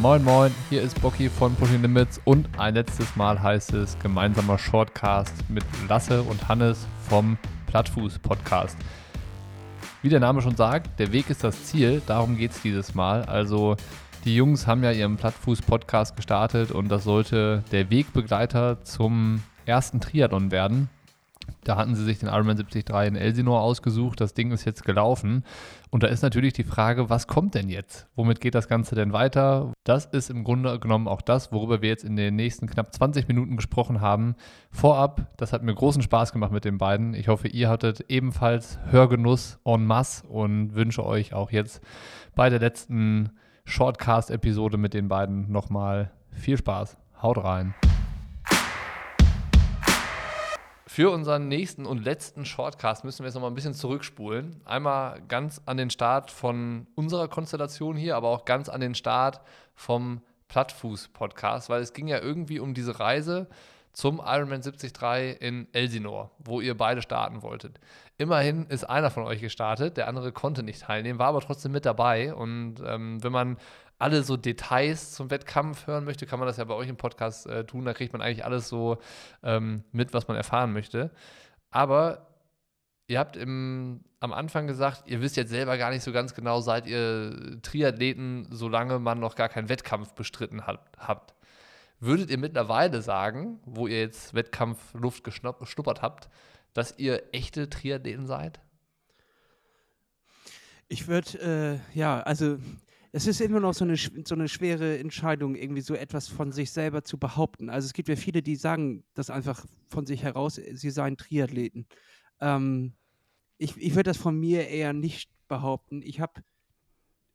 Moin Moin, hier ist Bocky von Pushing Limits und ein letztes Mal heißt es gemeinsamer Shortcast mit Lasse und Hannes vom Plattfuß Podcast. Wie der Name schon sagt, der Weg ist das Ziel, darum geht es dieses Mal. Also die Jungs haben ja ihren Plattfuß Podcast gestartet und das sollte der Wegbegleiter zum ersten Triathlon werden. Da hatten sie sich den Ironman 73 in Elsinore ausgesucht. Das Ding ist jetzt gelaufen. Und da ist natürlich die Frage, was kommt denn jetzt? Womit geht das Ganze denn weiter? Das ist im Grunde genommen auch das, worüber wir jetzt in den nächsten knapp 20 Minuten gesprochen haben. Vorab, das hat mir großen Spaß gemacht mit den beiden. Ich hoffe, ihr hattet ebenfalls Hörgenuss en masse und wünsche euch auch jetzt bei der letzten Shortcast-Episode mit den beiden nochmal viel Spaß. Haut rein. Für unseren nächsten und letzten Shortcast müssen wir jetzt noch mal ein bisschen zurückspulen. Einmal ganz an den Start von unserer Konstellation hier, aber auch ganz an den Start vom Plattfuß-Podcast, weil es ging ja irgendwie um diese Reise zum Ironman 73 in Elsinore, wo ihr beide starten wolltet. Immerhin ist einer von euch gestartet, der andere konnte nicht teilnehmen, war aber trotzdem mit dabei. Und ähm, wenn man alle so Details zum Wettkampf hören möchte, kann man das ja bei euch im Podcast äh, tun. Da kriegt man eigentlich alles so ähm, mit, was man erfahren möchte. Aber ihr habt im, am Anfang gesagt, ihr wisst jetzt selber gar nicht so ganz genau, seid ihr Triathleten, solange man noch gar keinen Wettkampf bestritten hat, habt. Würdet ihr mittlerweile sagen, wo ihr jetzt Wettkampfluft geschnuppert habt, dass ihr echte Triathleten seid? Ich würde, äh, ja, also es ist immer noch so eine, so eine schwere Entscheidung, irgendwie so etwas von sich selber zu behaupten. Also es gibt ja viele, die sagen das einfach von sich heraus, sie seien Triathleten. Ähm, ich ich würde das von mir eher nicht behaupten. Ich habe,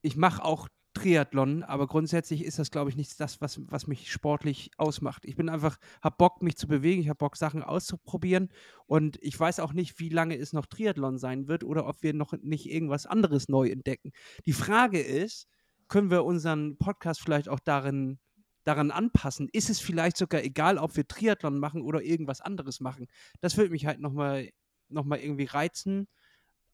ich mache auch Triathlon, aber grundsätzlich ist das, glaube ich, nicht das, was, was mich sportlich ausmacht. Ich bin einfach, habe Bock, mich zu bewegen, ich habe Bock, Sachen auszuprobieren und ich weiß auch nicht, wie lange es noch Triathlon sein wird oder ob wir noch nicht irgendwas anderes neu entdecken. Die Frage ist, können wir unseren Podcast vielleicht auch darin, daran anpassen? Ist es vielleicht sogar egal, ob wir Triathlon machen oder irgendwas anderes machen? Das würde mich halt nochmal noch mal irgendwie reizen,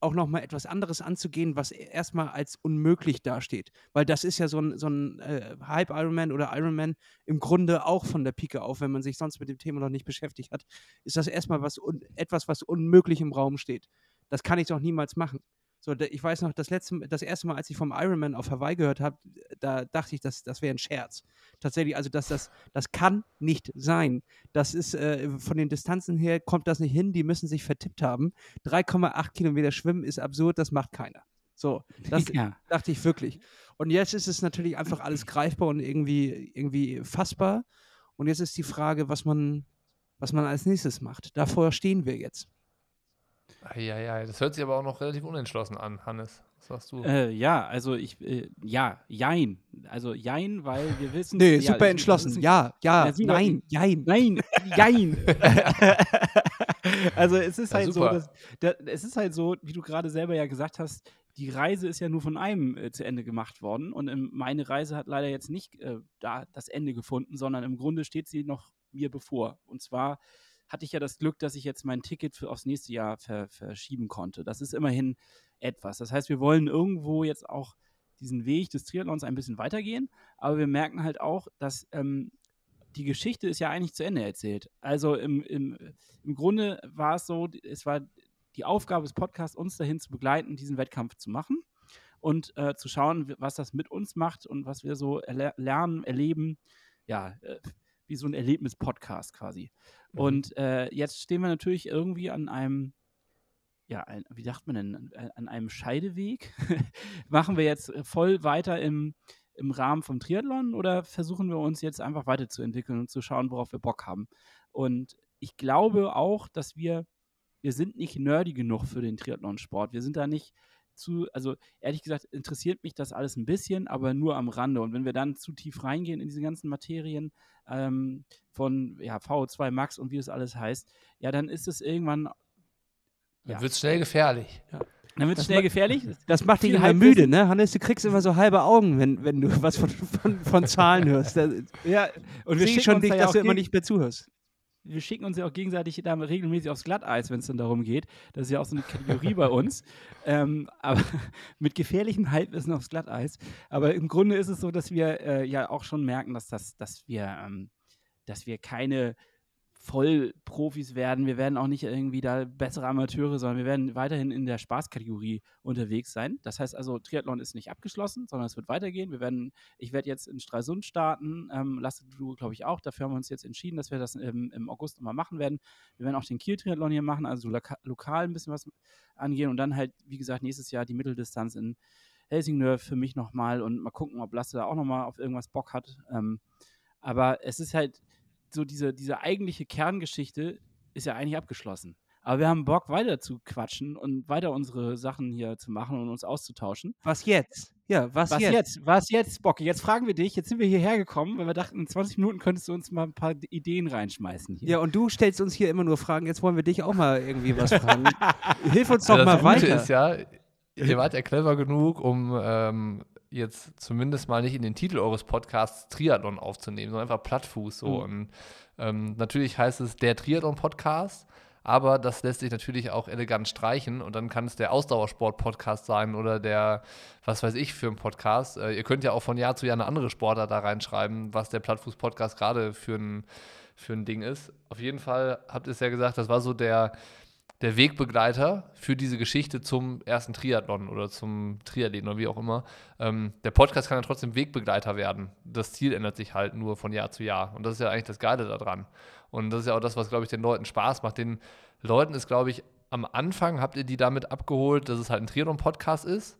auch nochmal etwas anderes anzugehen, was erstmal als unmöglich dasteht. Weil das ist ja so ein, so ein äh, Hype-Ironman oder Ironman im Grunde auch von der Pike auf, wenn man sich sonst mit dem Thema noch nicht beschäftigt hat, ist das erstmal was etwas, was unmöglich im Raum steht. Das kann ich doch niemals machen. So, ich weiß noch, das letzte, das erste Mal, als ich vom Ironman auf Hawaii gehört habe, da dachte ich, das, das wäre ein Scherz. Tatsächlich, also das, das, das kann nicht sein. Das ist äh, von den Distanzen her kommt das nicht hin. Die müssen sich vertippt haben. 3,8 Kilometer schwimmen ist absurd. Das macht keiner. So, das ja. dachte ich wirklich. Und jetzt ist es natürlich einfach alles greifbar und irgendwie, irgendwie fassbar. Und jetzt ist die Frage, was man, was man als nächstes macht. Davor stehen wir jetzt. Ja, ja, das hört sich aber auch noch relativ unentschlossen an, Hannes. Was sagst du? Äh, ja, also ich, äh, ja, jein. Also jein, weil wir wissen. Nee, ja, super entschlossen. Ja, ja, ja nein, jein. Nein, jein. also es ist ja, halt super. so, dass, da, es ist halt so, wie du gerade selber ja gesagt hast, die Reise ist ja nur von einem äh, zu Ende gemacht worden und ähm, meine Reise hat leider jetzt nicht äh, da das Ende gefunden, sondern im Grunde steht sie noch mir bevor. Und zwar hatte ich ja das Glück, dass ich jetzt mein Ticket für aufs nächste Jahr ver verschieben konnte. Das ist immerhin etwas. Das heißt, wir wollen irgendwo jetzt auch diesen Weg des Triathlons ein bisschen weitergehen, aber wir merken halt auch, dass ähm, die Geschichte ist ja eigentlich zu Ende erzählt. Also im, im, im Grunde war es so, es war die Aufgabe des Podcasts, uns dahin zu begleiten, diesen Wettkampf zu machen und äh, zu schauen, was das mit uns macht und was wir so erler lernen, erleben. Ja, äh, wie so ein Erlebnis-Podcast quasi. Mhm. Und äh, jetzt stehen wir natürlich irgendwie an einem, ja, ein, wie sagt man denn, an einem Scheideweg. Machen wir jetzt voll weiter im, im Rahmen vom Triathlon oder versuchen wir uns jetzt einfach weiterzuentwickeln und zu schauen, worauf wir Bock haben? Und ich glaube auch, dass wir, wir sind nicht nerdy genug für den Triathlon-Sport. Wir sind da nicht zu, also ehrlich gesagt, interessiert mich das alles ein bisschen, aber nur am Rande. Und wenn wir dann zu tief reingehen in diese ganzen Materien ähm, von ja, VO2 Max und wie es alles heißt, ja, dann ist es irgendwann. Dann wird es schnell gefährlich. Ja. Dann wird es schnell gefährlich. Das macht dich immer müde, ne? Hannes, du kriegst immer so halbe Augen, wenn, wenn du was von, von, von Zahlen hörst. Da, ja, und wir sehen schon dich, dass du immer nicht mehr zuhörst. Wir schicken uns ja auch gegenseitig da regelmäßig aufs Glatteis, wenn es dann darum geht. Das ist ja auch so eine Kategorie bei uns. Ähm, aber mit gefährlichem Halbwissen aufs Glatteis. Aber im Grunde ist es so, dass wir äh, ja auch schon merken, dass, das, dass, wir, ähm, dass wir keine Vollprofis werden. Wir werden auch nicht irgendwie da bessere Amateure, sondern wir werden weiterhin in der Spaßkategorie unterwegs sein. Das heißt also, Triathlon ist nicht abgeschlossen, sondern es wird weitergehen. Wir werden, ich werde jetzt in Stralsund starten, ähm, Lasse du, glaube ich, auch. Dafür haben wir uns jetzt entschieden, dass wir das im, im August nochmal machen werden. Wir werden auch den Kiel-Triathlon hier machen, also loka lokal ein bisschen was angehen und dann halt, wie gesagt, nächstes Jahr die Mitteldistanz in Helsingør für mich nochmal und mal gucken, ob Lasse da auch nochmal auf irgendwas Bock hat. Ähm, aber es ist halt, so diese, diese eigentliche Kerngeschichte ist ja eigentlich abgeschlossen. Aber wir haben Bock, weiter zu quatschen und weiter unsere Sachen hier zu machen und uns auszutauschen. Was jetzt? Ja, was, was jetzt? jetzt? Was jetzt, Bock? Jetzt fragen wir dich. Jetzt sind wir hierher gekommen, weil wir dachten, in 20 Minuten könntest du uns mal ein paar Ideen reinschmeißen. Hier. Ja, und du stellst uns hier immer nur Fragen. Jetzt wollen wir dich auch mal irgendwie was fragen. Hilf uns doch Ja, mal das Gute weiter. ist ja, ihr wart ja clever genug, um ähm, jetzt zumindest mal nicht in den Titel eures Podcasts Triathlon aufzunehmen, sondern einfach Plattfuß so. Mhm. Und ähm, natürlich heißt es der Triathlon-Podcast, aber das lässt sich natürlich auch elegant streichen und dann kann es der Ausdauersport-Podcast sein oder der, was weiß ich, für ein Podcast. Äh, ihr könnt ja auch von Jahr zu Jahr eine andere Sportart da reinschreiben, was der Plattfuß-Podcast gerade für ein, für ein Ding ist. Auf jeden Fall habt ihr es ja gesagt, das war so der, der Wegbegleiter für diese Geschichte zum ersten Triathlon oder zum Triathlon oder wie auch immer. Ähm, der Podcast kann ja trotzdem Wegbegleiter werden. Das Ziel ändert sich halt nur von Jahr zu Jahr. Und das ist ja eigentlich das Geile daran. Und das ist ja auch das, was, glaube ich, den Leuten Spaß macht. Den Leuten ist, glaube ich, am Anfang habt ihr die damit abgeholt, dass es halt ein Triathlon-Podcast ist.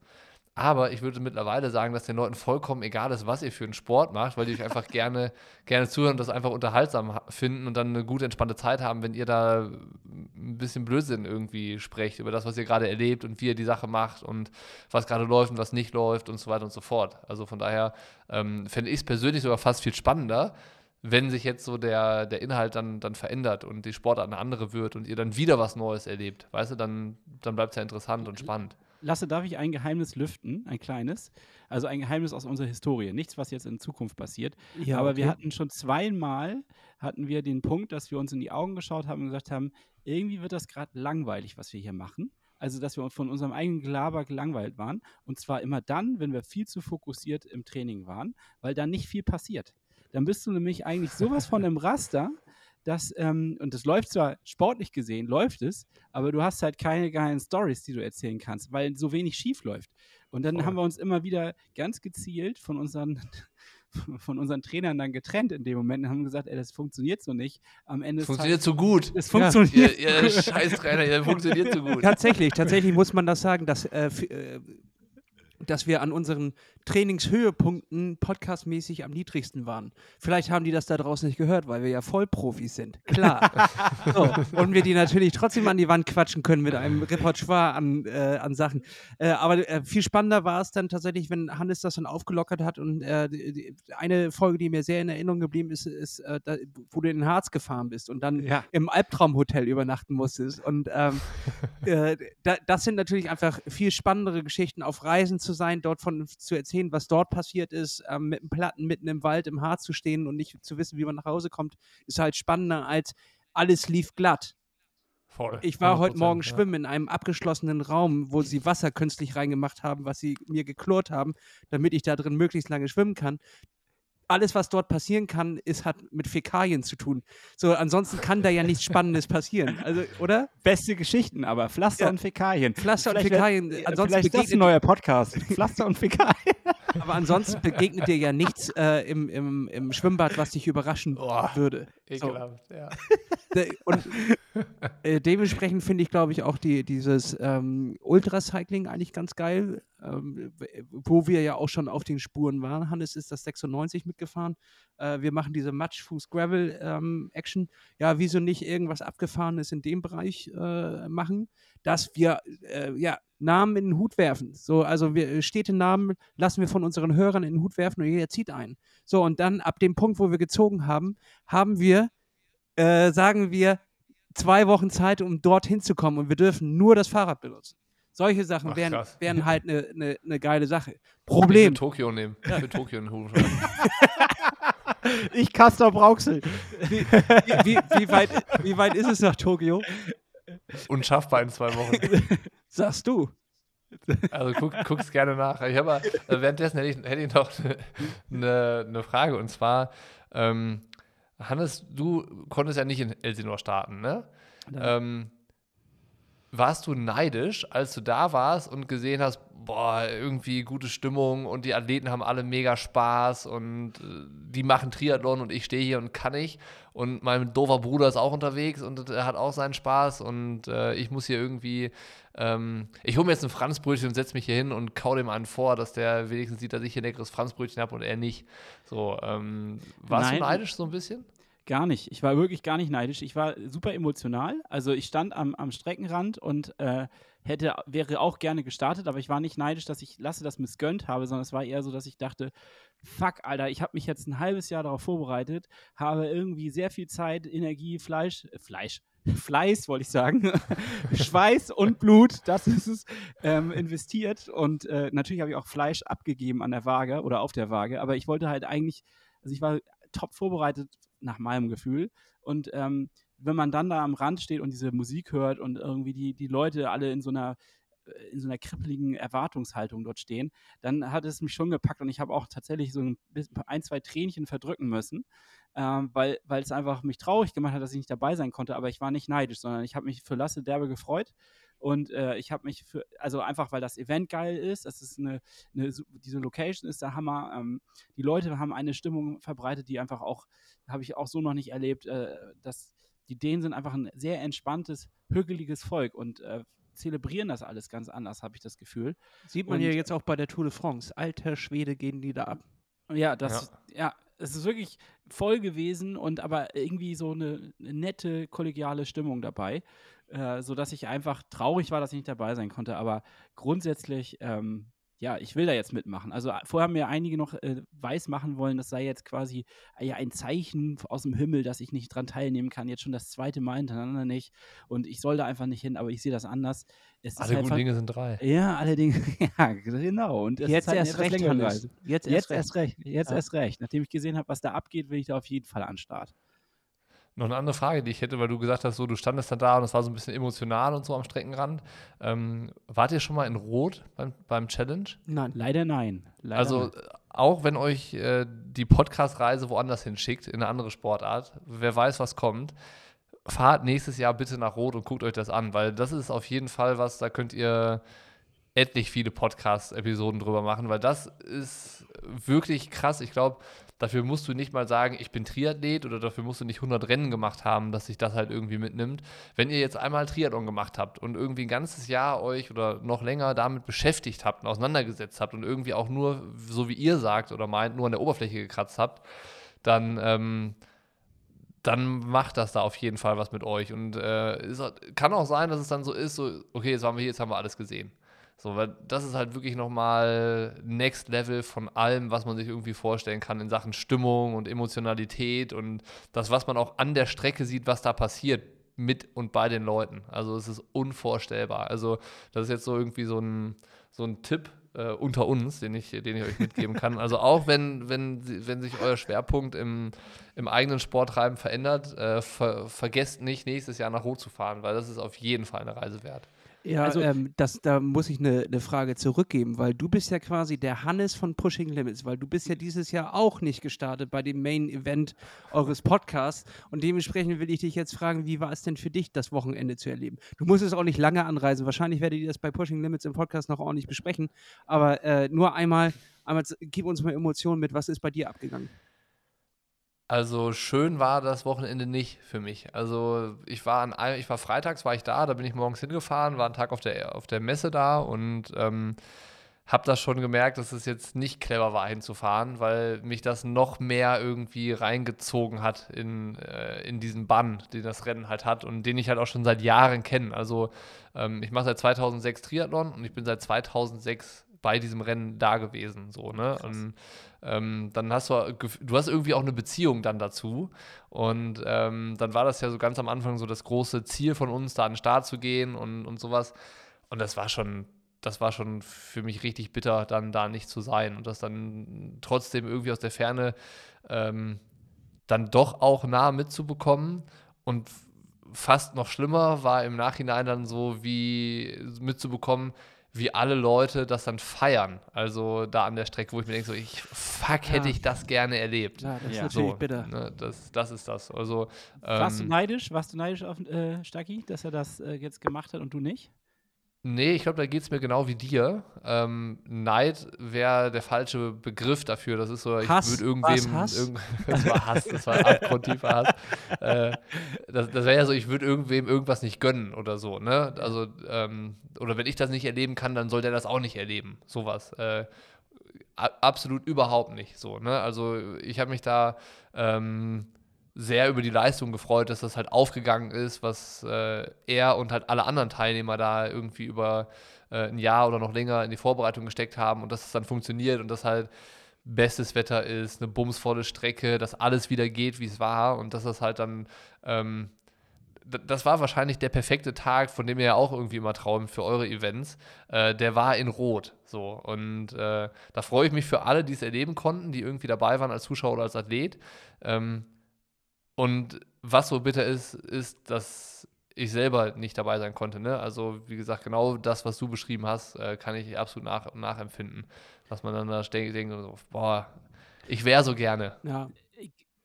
Aber ich würde mittlerweile sagen, dass den Leuten vollkommen egal ist, was ihr für einen Sport macht, weil die euch einfach gerne, gerne zuhören und das einfach unterhaltsam ha- finden und dann eine gute, entspannte Zeit haben, wenn ihr da ein bisschen Blödsinn irgendwie sprecht über das, was ihr gerade erlebt und wie ihr die Sache macht und was gerade läuft und was nicht läuft und so weiter und so fort. Also von daher ähm, fände ich es persönlich sogar fast viel spannender, wenn sich jetzt so der, der Inhalt dann, dann verändert und die Sportart eine andere wird und ihr dann wieder was Neues erlebt. Weißt du, dann, dann bleibt es ja interessant und spannend. Lasse, darf ich ein Geheimnis lüften? Ein kleines. Also ein Geheimnis aus unserer Historie. Nichts, was jetzt in Zukunft passiert. Ja, Aber wir okay. hatten schon zweimal hatten wir den Punkt, dass wir uns in die Augen geschaut haben und gesagt haben, irgendwie wird das gerade langweilig, was wir hier machen. Also, dass wir von unserem eigenen Gelaber gelangweilt waren. Und zwar immer dann, wenn wir viel zu fokussiert im Training waren, weil dann nicht viel passiert. Dann bist du nämlich eigentlich sowas von im Raster, dass, ähm, und das läuft zwar sportlich gesehen, läuft es, aber du hast halt keine geilen Stories, die du erzählen kannst, weil so wenig schief läuft. Und dann Voll. haben wir uns immer wieder ganz gezielt von unseren, von unseren Trainern dann getrennt in dem Moment und haben gesagt, ey, das funktioniert so nicht. Am Ende funktioniert so gut. es Ja. funktioniert. Ihr, ihr Scheißtrainer, ihr funktioniert so gut. Tatsächlich, tatsächlich muss man das sagen, dass, äh, äh, dass wir an unseren Trainingshöhepunkten podcastmäßig am niedrigsten waren. Vielleicht haben die das da draußen nicht gehört, weil wir ja Vollprofis sind. Klar. so, und wir die natürlich trotzdem an die Wand quatschen können mit einem Repertoire an, äh, an Sachen. Äh, aber äh, viel spannender war es dann tatsächlich, wenn Hannes das dann aufgelockert hat und äh, die, eine Folge, die mir sehr in Erinnerung geblieben ist, ist, äh, da, wo du in den Harz gefahren bist und dann Ja. im Albtraumhotel übernachten musstest. Und ähm, äh, da, das sind natürlich einfach viel spannendere Geschichten, auf Reisen zu sein, dort von zu erzählen, was dort passiert ist, ähm, mit dem Platten mitten im Wald im Harz zu stehen und nicht zu wissen, wie man nach Hause kommt, ist halt spannender als alles lief glatt. Voll. Ich war heute 100%, Morgen ja. schwimmen in einem abgeschlossenen Raum, wo sie Wasser künstlich reingemacht haben, was sie mir geklort haben, damit ich da drin möglichst lange schwimmen kann. Alles, was dort passieren kann, ist, hat mit Fäkalien zu tun. So, ansonsten kann da ja nichts Spannendes passieren. Also, oder? Beste Geschichten, aber Pflaster Ja. und Fäkalien. Pflaster und Vielleicht wär- Fäkalien. Ja, Ansonsten vielleicht ist das ein begegnet, neuer Podcast. Pflaster und Fäkalien. aber ansonsten begegnet dir ja nichts äh, im, im, im Schwimmbad, was dich überraschen Oh. würde. Ekelhaft, ja. Und äh, dementsprechend finde ich, glaube ich, auch die, dieses ähm, Ultracycling eigentlich ganz geil, ähm, w- wo wir ja auch schon auf den Spuren waren. Hannes ist das 96 mitgefahren. Äh, wir machen diese Matschfuß-Gravel-Action. ja, wieso nicht irgendwas Abgefahrenes in dem Bereich äh, machen, dass wir äh, ja, Namen in den Hut werfen. So, also wir Städtenamen lassen wir von unseren Hörern in den Hut werfen und jeder zieht einen. So, und dann ab dem Punkt, wo wir gezogen haben, haben wir äh, sagen wir, zwei Wochen Zeit, um dorthin zu kommen und wir dürfen nur das Fahrrad benutzen. Solche Sachen Ach, wären, wären halt eine ne, ne geile Sache. Ich Problem. will Tokio nehmen. Ich will Tokio in schreiben. ich Castor Brauxel. Wie, wie, wie, weit, wie weit ist es nach Tokio? Unschaffbar in zwei Wochen. Sagst du. Also guck, guck's gerne nach. Ich habe äh, währenddessen hätte ich, hätte ich noch eine ne, ne Frage und zwar, ähm, Hannes, du konntest ja nicht in Elsinore starten, ne? Ähm, warst du neidisch, als du da warst und gesehen hast, boah, irgendwie gute Stimmung und die Athleten haben alle mega Spaß und äh, die machen Triathlon und ich stehe hier und kann nicht und mein doofer Bruder ist auch unterwegs und er hat auch seinen Spaß und äh, ich muss hier irgendwie, ähm, ich hole mir jetzt ein Franzbrötchen und setze mich hier hin und kau dem einen vor, dass der wenigstens sieht, dass ich hier ein leckeres Franzbrötchen habe und er nicht. So, ähm, warst Nein. du neidisch so ein bisschen? Gar nicht. Ich war wirklich gar nicht neidisch. Ich war super emotional. Also ich stand am, am Streckenrand und äh, hätte, wäre auch gerne gestartet, aber ich war nicht neidisch, dass ich Lasse das missgönnt habe, sondern es war eher so, dass ich dachte, fuck, Alter, ich habe mich jetzt ein halbes Jahr darauf vorbereitet, habe irgendwie sehr viel Zeit, Energie, Fleisch, äh, Fleisch, Fleiß, wollte ich sagen, Schweiß und Blut, das ist es, ähm, investiert. Und äh, natürlich habe ich auch Fleisch abgegeben an der Waage oder auf der Waage, aber ich wollte halt eigentlich, also ich war top vorbereitet nach meinem Gefühl. Und ähm, wenn man dann da am Rand steht und diese Musik hört und irgendwie die, die Leute alle in so einer äh, in so einer kribbeligen Erwartungshaltung dort stehen, dann hat es mich schon gepackt und ich habe auch tatsächlich so ein, ein, zwei Tränchen verdrücken müssen, ähm, weil, weil es einfach mich traurig gemacht hat, dass ich nicht dabei sein konnte, aber ich war nicht neidisch, sondern ich habe mich für Lasse derbe gefreut und äh, ich habe mich für, also einfach, weil das Event geil ist, das ist eine, eine diese Location ist der Hammer, ähm, die Leute haben eine Stimmung verbreitet, die einfach auch, habe ich auch so noch nicht erlebt, äh, dass die Dänen sind einfach ein sehr entspanntes, hügeliges Volk und äh, zelebrieren das alles ganz anders, habe ich das Gefühl. Sieht man Und- ja jetzt auch bei der Tour de France. Alter Schwede gehen die da ab. Ja, das, ja. es ist wirklich voll gewesen und aber irgendwie so eine, eine nette, kollegiale Stimmung dabei, äh, sodass ich einfach traurig war, dass ich nicht dabei sein konnte. Aber grundsätzlich, ähm, ja, ich will da jetzt mitmachen. Also äh, vorher haben mir einige noch äh, weiß machen wollen, das sei jetzt quasi äh, ja ein Zeichen aus dem Himmel, dass ich nicht dran teilnehmen kann. Jetzt schon das zweite Mal hintereinander nicht. Und ich soll da einfach nicht hin, aber ich sehe das anders. Es Alle ist guten einfach, Dinge sind drei. Ja, allerdings, ja, genau. Und es Jetzt ist halt erst recht. Jetzt, Jetzt erst recht. Jetzt Ja. erst recht. Nachdem ich gesehen habe, was da abgeht, will ich da auf jeden Fall an den Start. Noch eine andere Frage, die ich hätte, weil du gesagt hast, so du standest dann da und es war so ein bisschen emotional und so am Streckenrand. Ähm, wart ihr schon mal in Rot beim, beim Challenge? Nein. Leider nein. Leider also nein. auch wenn euch äh, die Podcast-Reise woanders hinschickt, in eine andere Sportart, wer weiß, was kommt, fahrt nächstes Jahr bitte nach Rot und guckt euch das an, weil das ist auf jeden Fall was, da könnt ihr etlich viele Podcast-Episoden drüber machen, weil das ist wirklich krass. Ich glaube, dafür musst du nicht mal sagen, ich bin Triathlet oder dafür musst du nicht 100 Rennen gemacht haben, dass sich das halt irgendwie mitnimmt. Wenn ihr jetzt einmal Triathlon gemacht habt und irgendwie ein ganzes Jahr euch oder noch länger damit beschäftigt habt und auseinandergesetzt habt und irgendwie auch nur, so wie ihr sagt oder meint, nur an der Oberfläche gekratzt habt, dann ähm, dann macht das da auf jeden Fall was mit euch. Und äh, ist, kann auch sein, dass es dann so ist, so, okay, jetzt waren wir hier, jetzt haben wir alles gesehen. So, weil das ist halt wirklich nochmal Next Level von allem, was man sich irgendwie vorstellen kann in Sachen Stimmung und Emotionalität und das, was man auch an der Strecke sieht, was da passiert mit und bei den Leuten. Also es ist unvorstellbar. Also das ist jetzt so irgendwie so ein, so ein Tipp äh, unter uns, den ich, den ich euch mitgeben kann. Also auch wenn, wenn, wenn sich euer Schwerpunkt im, im eigenen Sporttreiben verändert, äh, ver, vergesst nicht, nächstes Jahr nach Rot zu fahren, weil das ist auf jeden Fall eine Reise wert. Ja, Also- ähm, das, da muss ich eine ne Frage zurückgeben, weil du bist ja quasi der Hannes von Pushing Limits, weil du bist ja dieses Jahr auch nicht gestartet bei dem Main Event eures Podcasts und dementsprechend will ich dich jetzt fragen, wie war es denn für dich, das Wochenende zu erleben? Du musst es auch nicht lange anreisen, wahrscheinlich werdet ihr das bei Pushing Limits im Podcast noch ordentlich besprechen, aber äh, nur einmal, einmal gib uns mal Emotionen mit, was ist bei dir abgegangen? Also schön war das Wochenende nicht für mich. Also ich war an einem, ich war freitags war ich da, da bin ich morgens hingefahren, war einen Tag auf der, auf der Messe da und ähm, habe das schon gemerkt, dass es jetzt nicht clever war hinzufahren, weil mich das noch mehr irgendwie reingezogen hat in, äh, in diesen Bann, den das Rennen halt hat und den ich halt auch schon seit Jahren kenne. Also ähm, ich mache seit 2006 Triathlon und ich bin seit 2006 bei diesem Rennen da gewesen, so, ne? Und ähm, dann hast du, du hast irgendwie auch eine Beziehung dann dazu. Und ähm, dann war das ja so ganz am Anfang so das große Ziel von uns, da an den Start zu gehen und, und sowas. Und das war schon, das war schon für mich richtig bitter, dann da nicht zu sein und das dann trotzdem irgendwie aus der Ferne ähm, dann doch auch nah mitzubekommen. Und fast noch schlimmer war im Nachhinein dann so, wie mitzubekommen, wie alle Leute das dann feiern. Also da an der Strecke, wo ich mir denke, so, ich, fuck, hätte Ja. ich das gerne erlebt. Ja, das ist Ja. natürlich So, bitter. ne, das, das ist das. Also, Warst du ähm, neidisch? Warst du neidisch auf äh, Stacki, dass er das äh, jetzt gemacht hat und du nicht? Nee, ich glaube, da geht es mir genau wie dir. Ähm, Neid wäre der falsche Begriff dafür. Das ist so, ich würde irgendwem. Hass? Irgend, das war Hass, das war abgrundtiefer Hass. Äh, das das wäre ja so, ich würde irgendwem irgendwas nicht gönnen oder so. Ne? Also, ähm, oder wenn ich das nicht erleben kann, dann soll der das auch nicht erleben. Sowas. Äh, absolut überhaupt nicht so. Ne? Also, ich habe mich da. Ähm, sehr über die Leistung gefreut, dass das halt aufgegangen ist, was äh, er und halt alle anderen Teilnehmer da irgendwie über äh, ein Jahr oder noch länger in die Vorbereitung gesteckt haben und dass es dann funktioniert und dass halt bestes Wetter ist, eine bumsvolle Strecke, dass alles wieder geht, wie es war und dass das halt dann ähm, das war wahrscheinlich der perfekte Tag, von dem ihr ja auch irgendwie immer träumt für eure Events. Äh, der war in Rot. So. Und äh, da freue ich mich für alle, die es erleben konnten, die irgendwie dabei waren als Zuschauer oder als Athlet. Ähm, und was so bitter ist, ist, dass ich selber nicht dabei sein konnte. Ne? Also, wie gesagt, genau das, was du beschrieben hast, äh, kann ich absolut nach, nachempfinden. Dass man dann da ste- denkt, so, boah, ich wäre so gerne. Ja.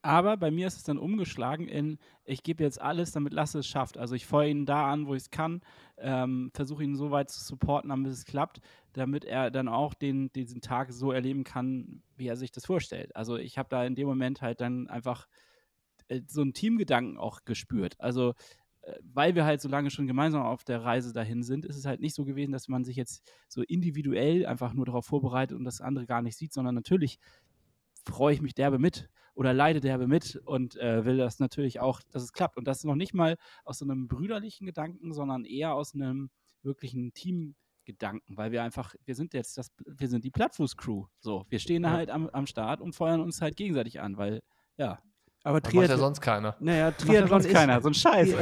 Aber bei mir ist es dann umgeschlagen in, ich gebe jetzt alles, damit Lasse es schafft. Also ich feuere ihn da an, wo ich es kann, ähm, versuche ihn so weit zu supporten, damit es klappt, damit er dann auch den, diesen Tag so erleben kann, wie er sich das vorstellt. Also ich habe da in dem Moment halt dann einfach so einen Teamgedanken auch gespürt. Also äh, weil wir halt so lange schon gemeinsam auf der Reise dahin sind, ist es halt nicht so gewesen, dass man sich jetzt so individuell einfach nur darauf vorbereitet und das andere gar nicht sieht, sondern natürlich freue ich mich derbe mit oder leide derbe mit und äh, will das natürlich auch, dass es klappt. Und das ist noch nicht mal aus so einem brüderlichen Gedanken, sondern eher aus einem wirklichen Teamgedanken, weil wir einfach, wir sind jetzt das, wir sind die Plattfuß-Crew. So, wir stehen Ja. halt am, am Start und feuern uns halt gegenseitig an, weil, ja, Aber Das macht ja Triathlon, sonst keiner. naja, Triathlon sonst ist, keiner, so ein Scheiß.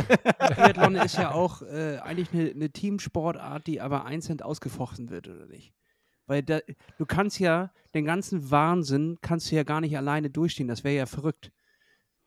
Triathlon ist ja auch äh, eigentlich eine, eine Teamsportart, die aber einzeln ausgefochten wird, oder nicht? Weil da, du kannst ja den ganzen Wahnsinn kannst du ja gar nicht alleine durchstehen. Das wäre ja verrückt.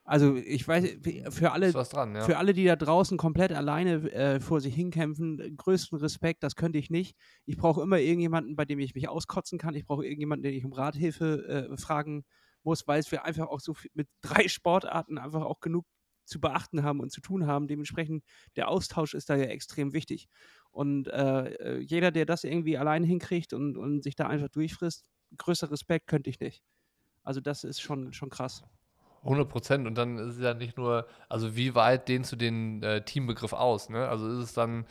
Also ich weiß, für alle, dran, ja. für alle, die da draußen komplett alleine äh, vor sich hinkämpfen, größten Respekt, das könnte ich nicht. Ich brauche immer irgendjemanden, bei dem ich mich auskotzen kann. Ich brauche irgendjemanden, den ich um Rathilfe äh, fragen muss, weil es wir einfach auch so viel, mit drei Sportarten einfach auch genug zu beachten haben und zu tun haben. Dementsprechend, der Austausch ist da ja extrem wichtig. Und äh, äh, jeder, der das irgendwie alleine hinkriegt und, und sich da einfach durchfrisst, größer Respekt könnte ich nicht. Also das ist schon, schon krass. 100 Prozent. Und dann ist es ja nicht nur, also wie weit dehnst du den äh, Teambegriff aus? Ne? Also ist es dann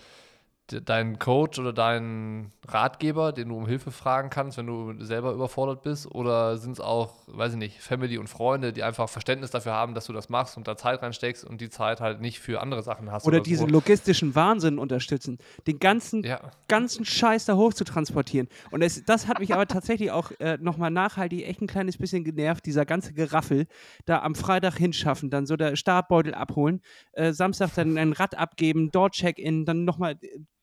de- dein Coach oder dein Ratgeber, den du um Hilfe fragen kannst, wenn du selber überfordert bist? Oder sind es auch, weiß ich nicht, Family und Freunde, die einfach Verständnis dafür haben, dass du das machst und da Zeit reinsteckst und die Zeit halt nicht für andere Sachen hast? Oder so? diesen logistischen Wahnsinn unterstützen. Den ganzen, Ja, ganzen Scheiß da hoch zu transportieren. Und es, das hat mich aber tatsächlich auch äh, nochmal nachhaltig echt ein kleines bisschen genervt, dieser ganze Geraffel, da am Freitag hinschaffen, dann so der Startbeutel abholen, äh, Samstag dann ein Rad abgeben, dort Check-in, dann nochmal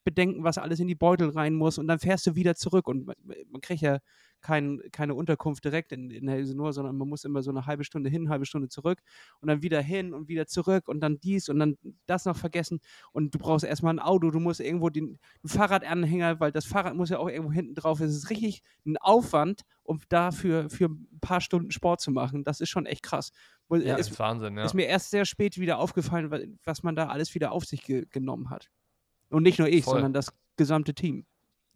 bedenken, was alles in die Beutel rein muss und dann fährst du wieder zurück und man, man kriegt ja kein, keine Unterkunft direkt in, in Helsinor, sondern man muss immer so eine halbe Stunde hin, eine halbe Stunde zurück und dann wieder hin und wieder zurück und dann dies und dann das noch vergessen und du brauchst erstmal ein Auto, du musst irgendwo den, einen Fahrradanhänger, weil das Fahrrad muss ja auch irgendwo hinten drauf. Es ist richtig ein Aufwand, um dafür für ein paar Stunden Sport zu machen. Das ist schon echt krass. Das ist, ist Wahnsinn, ja. ist mir erst sehr spät wieder aufgefallen, wa- was man da alles wieder auf sich ge genommen hat. Und nicht nur ich, Voll. sondern das gesamte Team.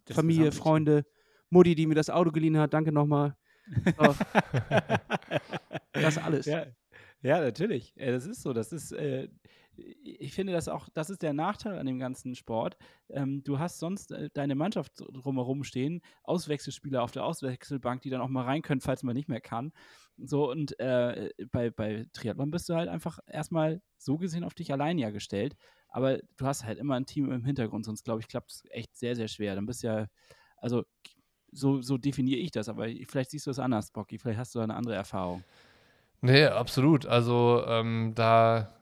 Das Familie, gesamte. Freunde, Mutti, die mir das Auto geliehen hat, danke nochmal. So. das alles. Ja, ja natürlich. Äh, Das ist so. Das ist, äh, ich finde das auch, das ist der Nachteil an dem ganzen Sport. Ähm, du hast sonst äh, deine Mannschaft drumherum stehen, Auswechselspieler auf der Auswechselbank, die dann auch mal rein können, falls man nicht mehr kann. So, und äh, bei, bei Triathlon bist du halt einfach erstmal so gesehen auf dich allein ja gestellt. Aber du hast halt immer ein Team im Hintergrund, sonst glaube ich, klappt es echt sehr, sehr schwer. Dann bist du ja, also so, so definiere ich das, aber vielleicht siehst du es anders, Bocky. Vielleicht hast du da eine andere Erfahrung. Nee, absolut. Also ähm, da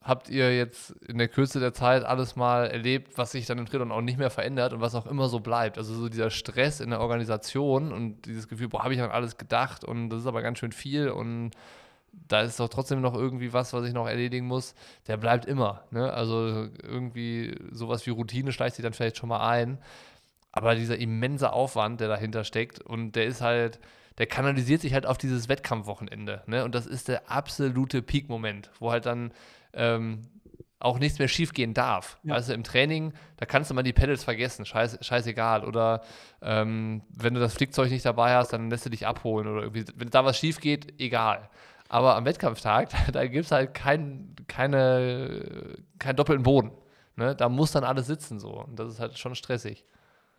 habt ihr jetzt in der Kürze der Zeit alles mal erlebt, was sich dann im Triathlon auch nicht mehr verändert und was auch immer so bleibt. Also so dieser Stress in der Organisation und dieses Gefühl, boah, habe ich an alles gedacht und das ist aber ganz schön viel und da ist doch trotzdem noch irgendwie was, was ich noch erledigen muss. Der bleibt immer. Ne? Also irgendwie sowas wie Routine schleicht sich dann vielleicht schon mal ein. Aber dieser immense Aufwand, der dahinter steckt, und der ist halt, der kanalisiert sich halt auf dieses Wettkampfwochenende. Ne? Und das ist der absolute Peak-Moment, wo halt dann ähm, auch nichts mehr schiefgehen darf. Ja. Also im Training, da kannst du mal die Pedals vergessen, scheiß, scheißegal. Oder ähm, wenn du das Flickzeug nicht dabei hast, dann lässt du dich abholen oder irgendwie, wenn da was schief geht, egal. Aber am Wettkampftag, da gibt es halt kein, keine, keinen doppelten Boden. Ne? Da muss dann alles sitzen so. Und das ist halt schon stressig.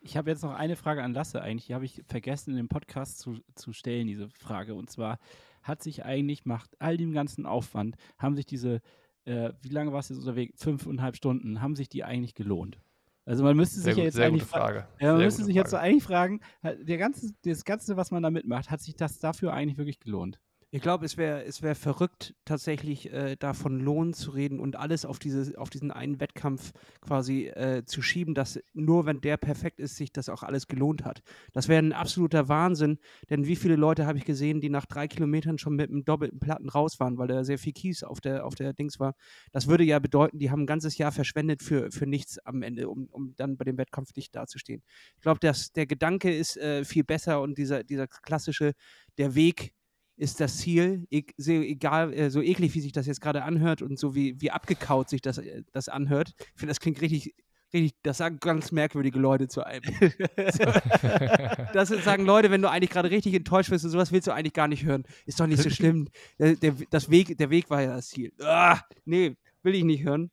Ich habe jetzt noch eine Frage an Lasse eigentlich. Die habe ich vergessen in dem Podcast zu, zu stellen, diese Frage. Und zwar, hat sich eigentlich, macht all dem ganzen Aufwand, haben sich diese, äh, wie lange war es jetzt unterwegs? Fünfeinhalb Stunden, haben sich die eigentlich gelohnt? Also man müsste sich sehr ja jetzt eigentlich Frage. Ja, man sehr müsste sich Frage. jetzt so eigentlich fragen, der ganze, das Ganze, was man da mitmacht, hat sich das dafür eigentlich wirklich gelohnt? Ich glaube, es wäre es wär verrückt, tatsächlich äh, davon Lohn zu reden und alles auf, diese, auf diesen einen Wettkampf quasi äh, zu schieben, dass nur wenn der perfekt ist, sich das auch alles gelohnt hat. Das wäre ein absoluter Wahnsinn, denn wie viele Leute habe ich gesehen, die nach drei Kilometern schon mit einem doppelten Platten raus waren, weil da sehr viel Kies auf der, auf der Dings war. Das würde ja bedeuten, die haben ein ganzes Jahr verschwendet für, für nichts am Ende, um, um dann bei dem Wettkampf nicht dazustehen. Ich glaube, der Gedanke ist äh, viel besser und dieser, dieser klassische, der Weg, ist das Ziel, e egal, äh, so eklig, wie sich das jetzt gerade anhört und so wie, wie abgekaut sich das, äh, das anhört. Ich finde, das klingt richtig, richtig, das sagen ganz merkwürdige Leute zu einem. das sagen Leute, wenn du eigentlich gerade richtig enttäuscht bist und sowas willst du eigentlich gar nicht hören. Ist doch nicht so schlimm. Der, der, das Weg, der Weg war ja das Ziel. Ah, nee, will ich nicht hören.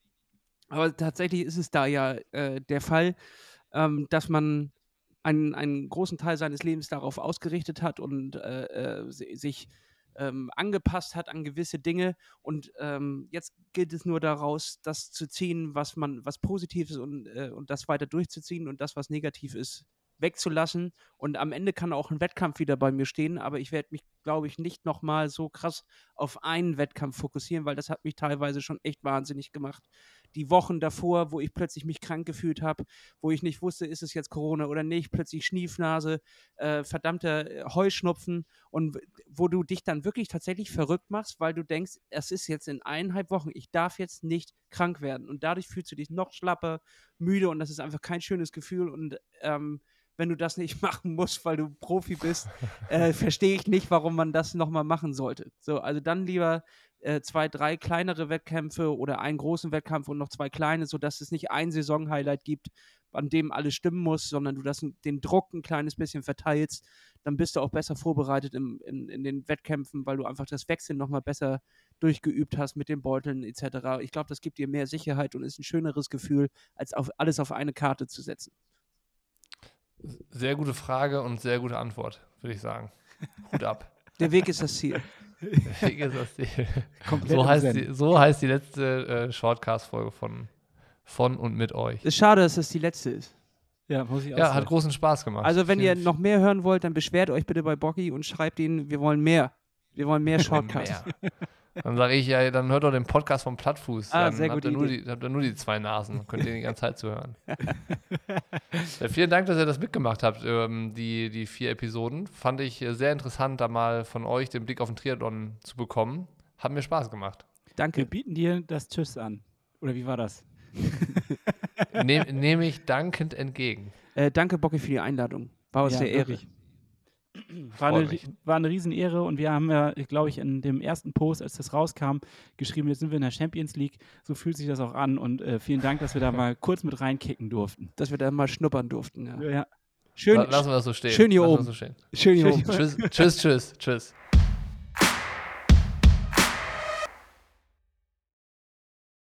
Aber tatsächlich ist es da ja äh, der Fall, ähm, dass man einen, einen großen Teil seines Lebens darauf ausgerichtet hat und äh, äh sich ähm, angepasst hat an gewisse Dinge und ähm, jetzt gilt es nur daraus, das zu ziehen, was man, was positiv ist und, äh, und das weiter durchzuziehen und das, was negativ ist, wegzulassen. Und am Ende kann auch ein Wettkampf wieder bei mir stehen, aber ich werde mich, glaube ich, nicht nochmal so krass auf einen Wettkampf fokussieren, weil das hat mich teilweise schon echt wahnsinnig gemacht die Wochen davor, wo ich plötzlich mich krank gefühlt habe, wo ich nicht wusste, ist es jetzt Corona oder nicht, plötzlich Schniefnase, äh, verdammter äh, Heuschnupfen und wo du dich dann wirklich tatsächlich verrückt machst, weil du denkst, es ist jetzt in eineinhalb Wochen, ich darf jetzt nicht krank werden und dadurch fühlst du dich noch schlapper, müde und das ist einfach kein schönes Gefühl und ähm, wenn du das nicht machen musst, weil du Profi bist, äh, verstehe ich nicht, warum man das nochmal machen sollte. So, also dann lieber äh, zwei, drei kleinere Wettkämpfe oder einen großen Wettkampf und noch zwei kleine, sodass es nicht ein Saison-Highlight gibt, an dem alles stimmen muss, sondern du das, den Druck ein kleines bisschen verteilst, dann bist du auch besser vorbereitet im, in, in den Wettkämpfen, weil du einfach das Wechseln nochmal besser durchgeübt hast mit den Beuteln etc. Ich glaube, das gibt dir mehr Sicherheit und ist ein schöneres Gefühl, als auf alles auf eine Karte zu setzen. Sehr gute Frage und sehr gute Antwort, würde ich sagen. Hut ab. Der Weg ist das Ziel. So, heißt die, so heißt die letzte äh, Shortcast-Folge von, von und mit euch. Ist schade, dass das die letzte ist. Ja, muss ich Ja, hat großen Spaß gemacht. Also, wenn ihr noch mehr hören wollt, dann beschwert euch bitte bei Bocky und schreibt ihnen, wir wollen mehr. Wir wollen mehr Shortcasts. Dann sage ich ja, dann hört doch den Podcast vom Plattfuß. Ah, dann sehr habt, ihr nur die, habt ihr nur die zwei Nasen. Könnt ihr die ganze Zeit zuhören. ja, vielen Dank, dass ihr das mitgemacht habt, ähm, die, die vier Episoden. Fand ich äh, sehr interessant, da mal von euch den Blick auf den Triathlon zu bekommen. Hat mir Spaß gemacht. Danke. Wir bieten dir das Tschüss an. Oder wie war das? Nehme nehm ich dankend entgegen. Äh, danke, Bocke, für die Einladung. War uns ja, sehr Ehre. War eine, war eine Riesenehre und wir haben ja, glaube ich, in dem ersten Post, als das rauskam, geschrieben, jetzt sind wir in der Champions League. So fühlt sich das auch an und äh, vielen Dank, dass wir da mal kurz mit reinkicken durften. Dass wir da mal schnuppern durften, ja. ja. Schön, Lassen wir das so stehen. Schön hier Lassen oben. So stehen. Schön hier oben. Tschüss, tschüss, tschüss. tschüss.